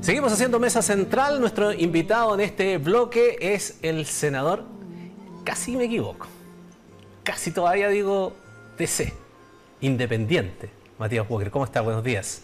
Seguimos haciendo mesa central. Nuestro invitado en este bloque es el senador, casi me equivoco, casi todavía digo DC, independiente, Matías Walker. ¿Cómo está? Buenos días.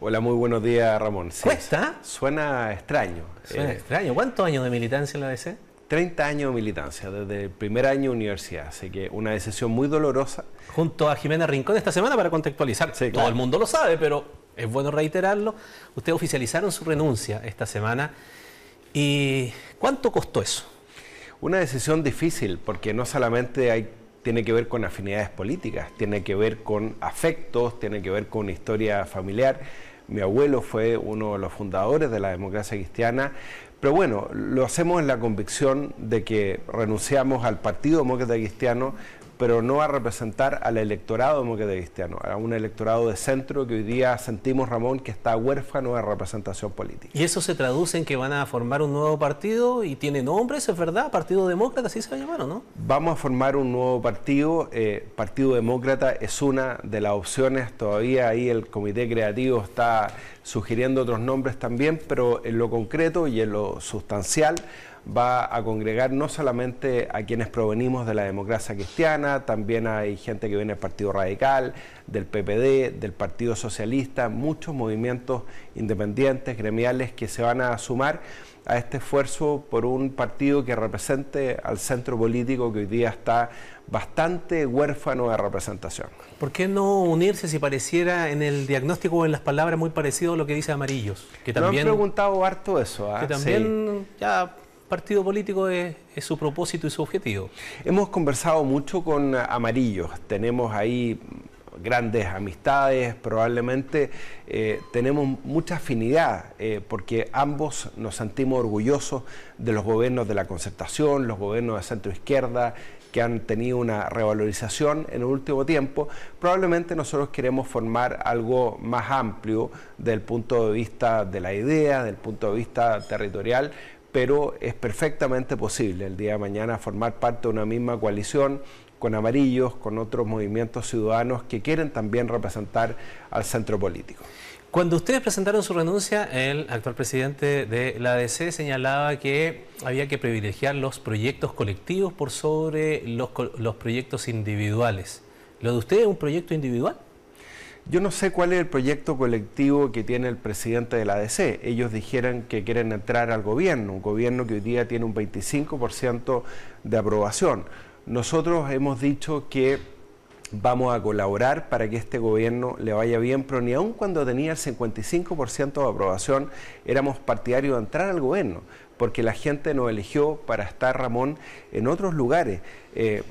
Hola, muy buenos días, Ramón. Sí, ¿Cuesta? Suena extraño. Suena eh, extraño. ¿Cuántos años de militancia en la DC? 30 años de militancia, desde el primer año de universidad, así que una decisión muy dolorosa. Junto a Jimena Rincón esta semana para contextualizar. Todo el mundo lo sabe, pero es bueno reiterarlo. Ustedes oficializaron su renuncia esta semana. ¿Y cuánto costó eso? Una decisión difícil, porque no solamente tiene que ver con afinidades políticas, tiene que ver con afectos, tiene que ver con historia familiar. Mi abuelo fue uno de los fundadores de la democracia cristiana, pero bueno, lo hacemos en la convicción de que renunciamos al Partido Demócrata Cristiano pero no a representar al electorado demócrata cristiano, a un electorado de centro que hoy día sentimos, Ramón, que está huérfano de representación política. ¿Y eso se traduce en que van a formar un nuevo partido y tiene nombres, es verdad? ¿Partido Demócrata, así se va a llamar o no? Vamos a formar un nuevo partido. Eh, partido Demócrata es una de las opciones. Todavía ahí el comité creativo está sugiriendo otros nombres también, pero en lo concreto y en lo sustancial va a congregar no solamente a quienes provenimos de la democracia cristiana, también hay gente que viene del Partido Radical, del PPD, del Partido Socialista, muchos movimientos independientes, gremiales que se van a sumar a este esfuerzo por un partido que represente al centro político que hoy día está bastante huérfano de representación. ¿Por qué no unirse si pareciera en el diagnóstico o en las palabras muy parecido a lo que dice Amarillos? Que también, han preguntado harto eso. ¿ah? Que también ya partido político es, su propósito y su objetivo. Hemos conversado mucho con Amarillos, tenemos ahí grandes amistades, probablemente eh, tenemos mucha afinidad, eh, porque ambos nos sentimos orgullosos de los gobiernos de la concertación, los gobiernos de centro izquierda, que han tenido una revalorización en el último tiempo, probablemente nosotros queremos formar algo más amplio del punto de vista de la idea, del punto de vista territorial, pero es perfectamente posible el día de mañana formar parte de una misma coalición con amarillos, con otros movimientos ciudadanos que quieren también representar al centro político. Cuando ustedes presentaron su renuncia, el actual presidente de la ADC señalaba que había que privilegiar los proyectos colectivos por sobre los, los proyectos individuales. ¿Lo de ustedes es un proyecto individual? Yo no sé cuál es el proyecto colectivo que tiene el presidente de la ADC. Ellos dijeron que quieren entrar al gobierno, un gobierno que hoy día tiene un 25% de aprobación. Nosotros hemos dicho que vamos a colaborar para que este gobierno le vaya bien, pero ni aun cuando tenía el 55% de aprobación éramos partidarios de entrar al gobierno, porque la gente nos eligió para estar, Ramón, en otros lugares. Eh,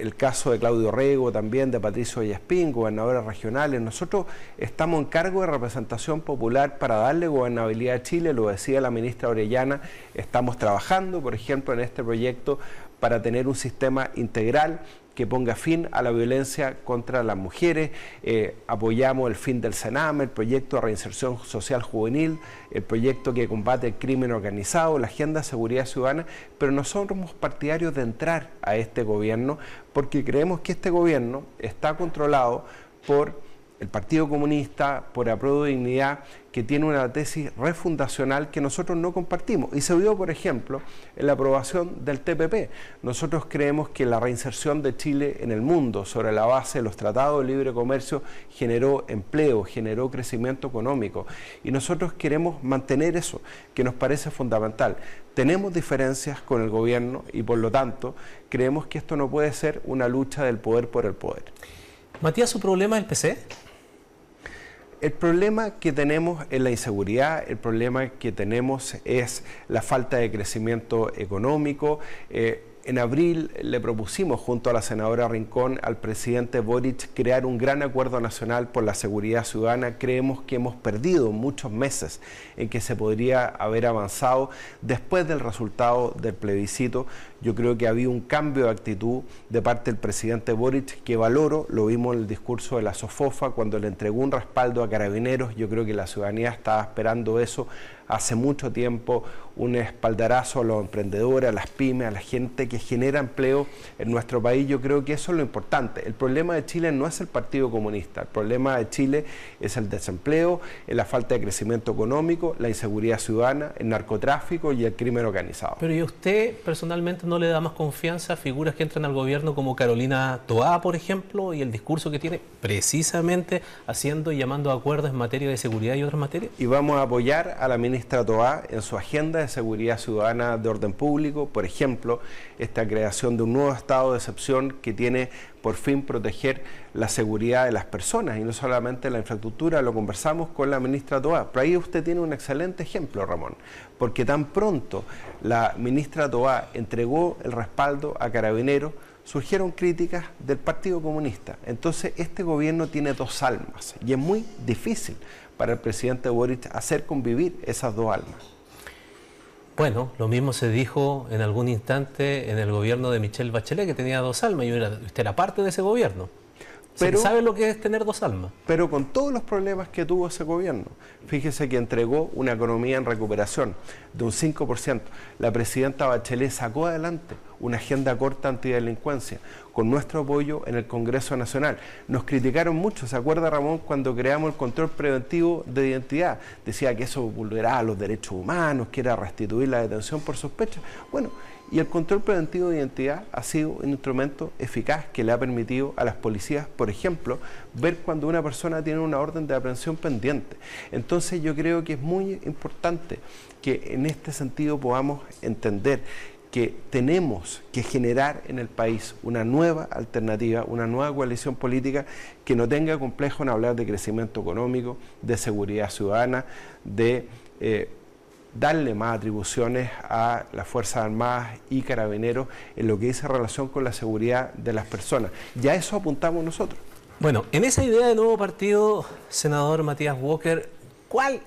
el caso de Claudio Rego, también de Patricio Vallespín, gobernadores regionales. Nosotros estamos en cargo de representación popular para darle gobernabilidad a Chile, lo decía la ministra Orellana, estamos trabajando, por ejemplo, en este proyecto para tener un sistema integral que ponga fin a la violencia contra las mujeres. Eh, apoyamos el fin del Sename, el proyecto de reinserción social juvenil, el proyecto que combate el crimen organizado, la agenda de seguridad ciudadana, pero nosotros somos partidarios de entrar a este gobierno porque creemos que este gobierno está controlado por el Partido Comunista, por Apruebo Dignidad, que tiene una tesis refundacional que nosotros no compartimos. Y se vio, por ejemplo, en la aprobación del TPP. Nosotros creemos que la reinserción de Chile en el mundo sobre la base de los tratados de libre comercio generó empleo, generó crecimiento económico. Y nosotros queremos mantener eso, que nos parece fundamental. Tenemos diferencias con el gobierno y por lo tanto creemos que esto no puede ser una lucha del poder por el poder. Matías, ¿su problema es el PC? El problema que tenemos es la inseguridad, el problema que tenemos es la falta de crecimiento económico. Eh, en abril le propusimos junto a la senadora Rincón al presidente Boric crear un gran acuerdo nacional por la seguridad ciudadana. Creemos que hemos perdido muchos meses en que se podría haber avanzado después del resultado del plebiscito. Yo creo que había un cambio de actitud de parte del presidente Boric que valoro, lo vimos en el discurso de la SOFOFA cuando le entregó un respaldo a carabineros. Yo creo que la ciudadanía estaba esperando eso hace mucho tiempo un espaldarazo a los emprendedores, a las pymes, a la gente que genera empleo en nuestro país. Yo creo que eso es lo importante. El problema de Chile no es el Partido Comunista, el problema de Chile es el desempleo, es la falta de crecimiento económico, la inseguridad ciudadana, el narcotráfico y el crimen organizado. Pero ¿y usted personalmente le da más confianza a figuras que entran al gobierno como Carolina Toá, por ejemplo, y el discurso que tiene precisamente haciendo y llamando a acuerdos en materia de seguridad y otras materias? Y vamos a apoyar a la ministra Toá en su agenda de seguridad ciudadana de orden público, por ejemplo, esta creación de un nuevo estado de excepción que tiene por fin proteger la seguridad de las personas y no solamente la infraestructura, lo conversamos con la ministra Toá. Pero ahí usted tiene un excelente ejemplo, Ramón, porque tan pronto la ministra Toá entregó el respaldo a Carabineros, surgieron críticas del Partido Comunista. Entonces, este gobierno tiene dos almas y es muy difícil para el presidente Boric hacer convivir esas dos almas. Bueno, lo mismo se dijo en algún instante en el gobierno de Michelle Bachelet, que tenía dos almas, y usted era parte de ese gobierno. Pero, ¿Sabe lo que es tener dos almas? Pero con todos los problemas que tuvo ese gobierno, fíjese que entregó una economía en recuperación de un 5%. La presidenta Bachelet sacó adelante una agenda corta antidelincuencia, con nuestro apoyo en el Congreso Nacional. Nos criticaron mucho, ¿se acuerda Ramón cuando creamos el control preventivo de identidad? Decía que eso vulneraba los derechos humanos, que era restituir la detención por sospecha. Bueno, y el control preventivo de identidad ha sido un instrumento eficaz que le ha permitido a las policías, por ejemplo, ver cuando una persona tiene una orden de aprehensión pendiente. Entonces yo creo que es muy importante que en este sentido podamos entender que tenemos que generar en el país una nueva alternativa, una nueva coalición política que no tenga complejo en hablar de crecimiento económico, de seguridad ciudadana, de eh, darle más atribuciones a las Fuerzas Armadas y Carabineros en lo que dice relación con la seguridad de las personas. Ya eso apuntamos nosotros. Bueno, en esa idea de nuevo partido, senador Matías Walker, ¿cuál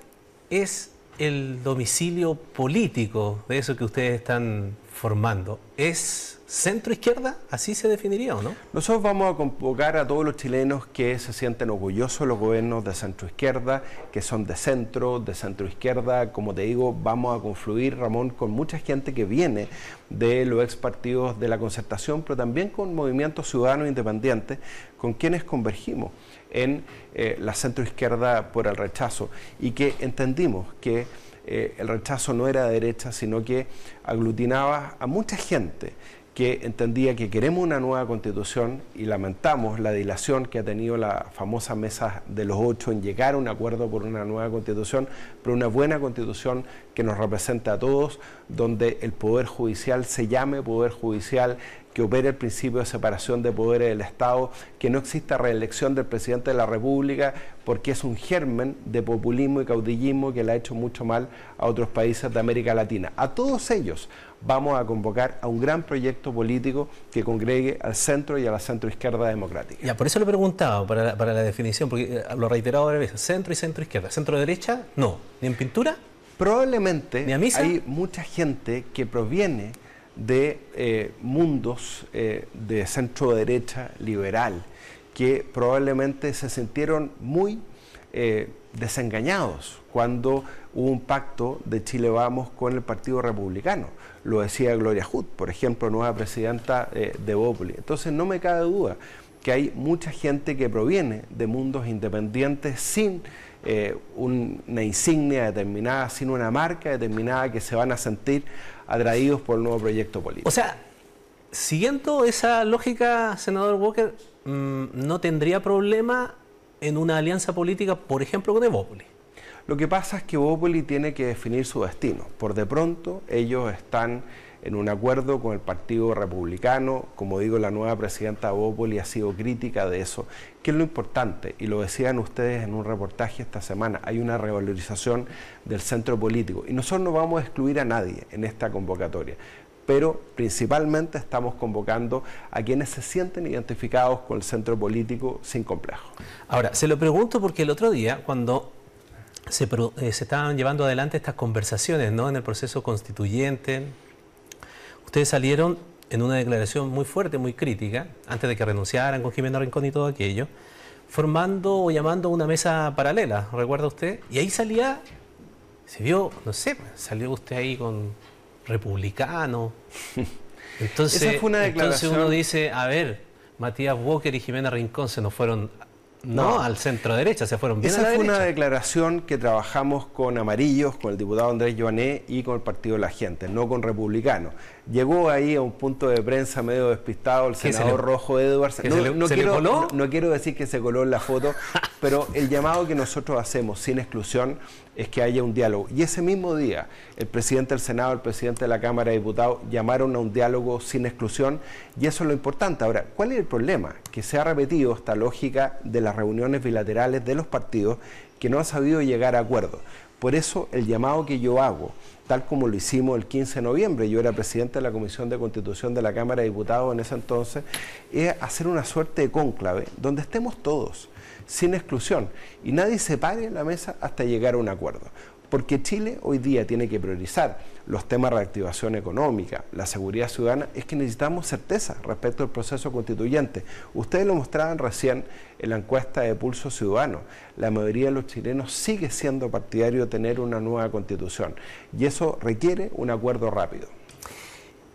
es el domicilio político de eso que ustedes están formando? ¿Es centro izquierda? ¿Así se definiría o no? Nosotros vamos a convocar a todos los chilenos que se sienten orgullosos de los gobiernos de centro izquierda, que son de centro, de centro izquierda. Como te digo, vamos a confluir, Ramón, con mucha gente que viene de los ex partidos de la concertación, pero también con movimientos ciudadanos independientes, con quienes convergimos en eh, la centro izquierda por el rechazo y que entendimos que eh, el rechazo no era de derecha, sino que aglutinaba a mucha gente que entendía que queremos una nueva constitución y lamentamos la dilación que ha tenido la famosa mesa de los ocho en llegar a un acuerdo por una nueva constitución, pero una buena constitución que nos represente a todos, donde el Poder Judicial se llame Poder Judicial, que opere el principio de separación de poderes del Estado, que no exista reelección del presidente de la República, porque es un germen de populismo y caudillismo que le ha hecho mucho mal a otros países de América Latina. A todos ellos vamos a convocar a un gran proyecto político que congregue al centro y a la centro izquierda democrática. Ya, por eso le he preguntado para la, definición, porque eh, lo he reiterado varias veces, centro y centro izquierda. ¿Centro derecha? No. ¿Ni en pintura? Probablemente hay mucha gente que proviene de eh, mundos eh, de centro derecha liberal que probablemente se sintieron muy desengañados cuando hubo un pacto de Chile Vamos con el Partido Republicano. Lo decía Gloria Hood, por ejemplo, nueva presidenta eh, de Bópoli. Entonces no me cabe duda que hay mucha gente que proviene de mundos independientes sin eh, una insignia determinada, sin una marca determinada que se van a sentir atraídos por el nuevo proyecto político. O sea, siguiendo esa lógica, senador Walker, mm, no tendría problema en una alianza política, por ejemplo, con Evópolis. Lo que pasa es que Bópoli tiene que definir su destino. Por de pronto, ellos están en un acuerdo con el Partido Republicano. Como digo, la nueva presidenta Bópoli ha sido crítica de eso. ¿Qué es lo importante? Y lo decían ustedes en un reportaje esta semana, hay una revalorización del centro político. Y nosotros no vamos a excluir a nadie en esta convocatoria pero principalmente estamos convocando a quienes se sienten identificados con el centro político sin complejo. Ahora, se lo pregunto porque el otro día, cuando eh, se, estaban llevando adelante estas conversaciones ¿no? en el proceso constituyente. Ustedes salieron en una declaración muy fuerte, muy crítica, antes de que renunciaran con Jimena Rincón y todo aquello, formando o llamando una mesa paralela, ¿recuerda usted? Y ahí salía se vio, no sé, salió usted ahí con republicano. Entonces, Esa fue una declaración... entonces uno dice, a ver, Matías Walker y Jimena Rincón se nos fueron no, al centro derecha, se fueron bien Esa a fue una declaración que trabajamos con amarillos, con el diputado Andrés Joané y con el Partido de la Gente, no con republicanos. Llegó ahí a un punto de prensa medio despistado el senador Rojo Edwards. No, quiero, no, quiero, decir que se coló en la foto, pero el llamado que nosotros hacemos sin exclusión es que haya un diálogo. Y ese mismo día, el presidente del Senado, el presidente de la Cámara de Diputados llamaron a un diálogo sin exclusión y eso es lo importante. Ahora, ¿cuál es el problema? Que se ha repetido esta lógica de las reuniones bilaterales de los partidos que no han sabido llegar a acuerdos. Por eso el llamado que yo hago, tal como lo hicimos el 15 de noviembre, yo era presidente de la Comisión de Constitución de la Cámara de Diputados en ese entonces, es hacer una suerte de cónclave donde estemos todos sin exclusión, y nadie se pare en la mesa hasta llegar a un acuerdo. Porque Chile hoy día tiene que priorizar los temas de reactivación económica, la seguridad ciudadana, es que necesitamos certeza respecto al proceso constituyente. Ustedes lo mostraban recién en la encuesta de Pulso Ciudadano. La mayoría de los chilenos sigue siendo partidario de tener una nueva constitución y eso requiere un acuerdo rápido.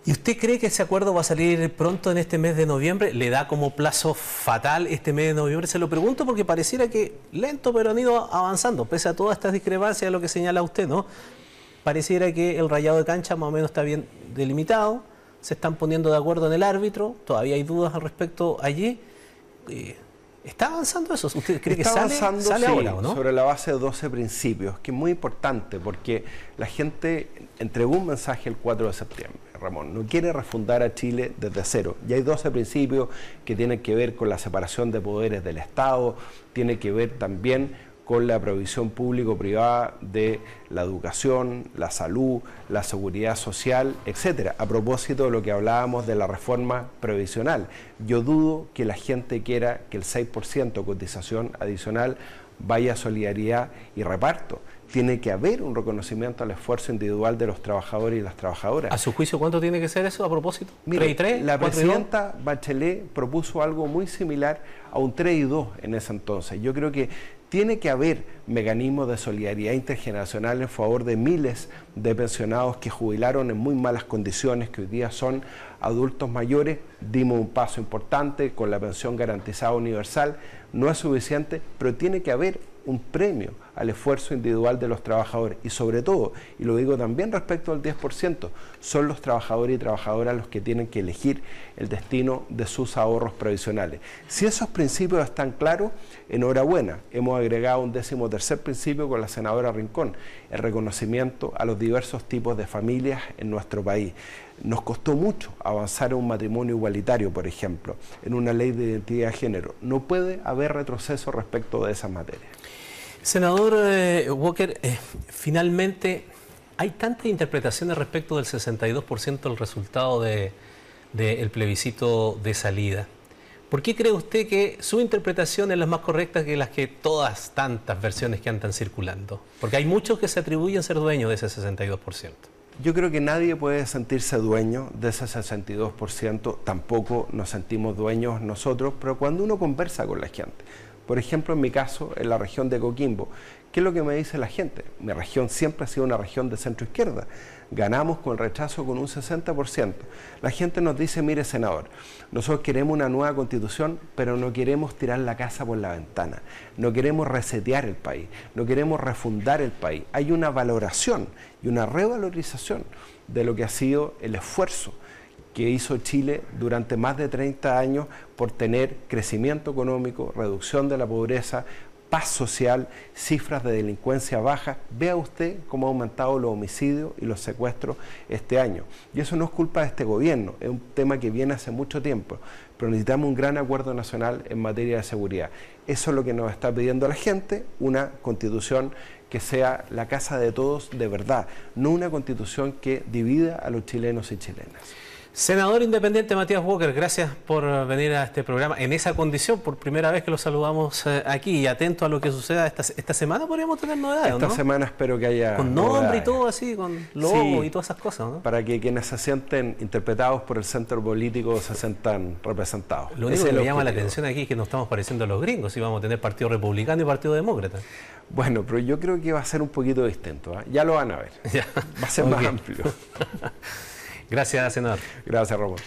¿Y usted cree que ese acuerdo va a salir pronto en este mes de noviembre? ¿Le da como plazo fatal este mes de noviembre? Se lo pregunto porque pareciera que lento, pero han ido avanzando, pese a todas estas discrepancias lo que señala usted, ¿no? Pareciera que el rayado de cancha más o menos está bien delimitado, se están poniendo de acuerdo en el árbitro, todavía hay dudas al respecto allí. Eh, ¿Está avanzando eso? ¿Usted cree que sale, sale ahora o no? Sobre la base de 12 principios, que es muy importante porque la gente entregó un mensaje el 4 de septiembre Ramón, no quiere refundar a Chile desde cero. Y hay 12 principios que tienen que ver con la separación de poderes del Estado, tiene que ver también con la provisión público-privada de la educación, la salud, la seguridad social, etcétera. A propósito de lo que hablábamos de la reforma previsional, yo dudo que la gente quiera que el 6% cotización adicional vaya a solidaridad y reparto tiene que haber un reconocimiento al esfuerzo individual de los trabajadores y las trabajadoras. ¿A su juicio cuánto tiene que ser eso a propósito? Mire, y 3? La presidenta Bachelet propuso algo muy similar a un 3 y 2 en ese entonces. Yo creo que tiene que haber mecanismos de solidaridad intergeneracional en favor de miles de pensionados que jubilaron en muy malas condiciones, que hoy día son adultos mayores. Dimos un paso importante con la pensión garantizada universal. No es suficiente, pero tiene que haber un premio al esfuerzo individual de los trabajadores y sobre todo, y lo digo también respecto al 10%, son los trabajadores y trabajadoras los que tienen que elegir el destino de sus ahorros previsionales. Si esos principios están claros, enhorabuena, hemos agregado un décimo tercer principio con la senadora Rincón, el reconocimiento a los diversos tipos de familias en nuestro país. Nos costó mucho avanzar en un matrimonio igualitario, por ejemplo, en una ley de identidad de género. No puede haber retroceso respecto de esas materias. Senador eh, Walker, eh, finalmente hay tantas interpretaciones respecto del 62% del resultado del plebiscito de salida. ¿Por qué cree usted que su interpretación es la más correcta que las que todas tantas versiones que andan circulando? Porque hay muchos que se atribuyen ser dueños de ese 62%. Yo creo que nadie puede sentirse dueño de ese 62%, tampoco nos sentimos dueños nosotros, pero cuando uno conversa con la gente, por ejemplo, en mi caso, en la región de Coquimbo, ¿qué es lo que me dice la gente? Mi región siempre ha sido una región de centro izquierda. Ganamos con rechazo con un 60%. La gente nos dice, mire senador, nosotros queremos una nueva constitución, pero no queremos tirar la casa por la ventana. No queremos resetear el país, no queremos refundar el país. Hay una valoración y una revalorización de lo que ha sido el esfuerzo que hizo Chile durante más de 30 años por tener crecimiento económico, reducción de la pobreza, paz social, cifras de delincuencia baja. Vea usted cómo ha aumentado los homicidios y los secuestros este año. Y eso no es culpa de este gobierno, es un tema que viene hace mucho tiempo, pero necesitamos un gran acuerdo nacional en materia de seguridad. Eso es lo que nos está pidiendo la gente, una constitución que sea la casa de todos de verdad, no una constitución que divida a los chilenos y chilenas. Senador independiente Matías Walker, gracias por venir a este programa en esa condición, por primera vez que lo saludamos eh, aquí y atento a lo que suceda esta, esta semana, podríamos tener novedades. Esta semana espero que haya. Con nombre y todo así, con logo y todas esas cosas. ¿no? Para que quienes se sienten interpretados por el centro político se sientan representados. Lo único que me llama la atención aquí es que nos estamos pareciendo a los gringos, y vamos a tener Partido Republicano y Partido Demócrata. Bueno, pero yo creo que va a ser un poquito distinto. ¿eh? Ya lo van a ver. Va a ser más amplio. Gracias, senador. Gracias, Ramón.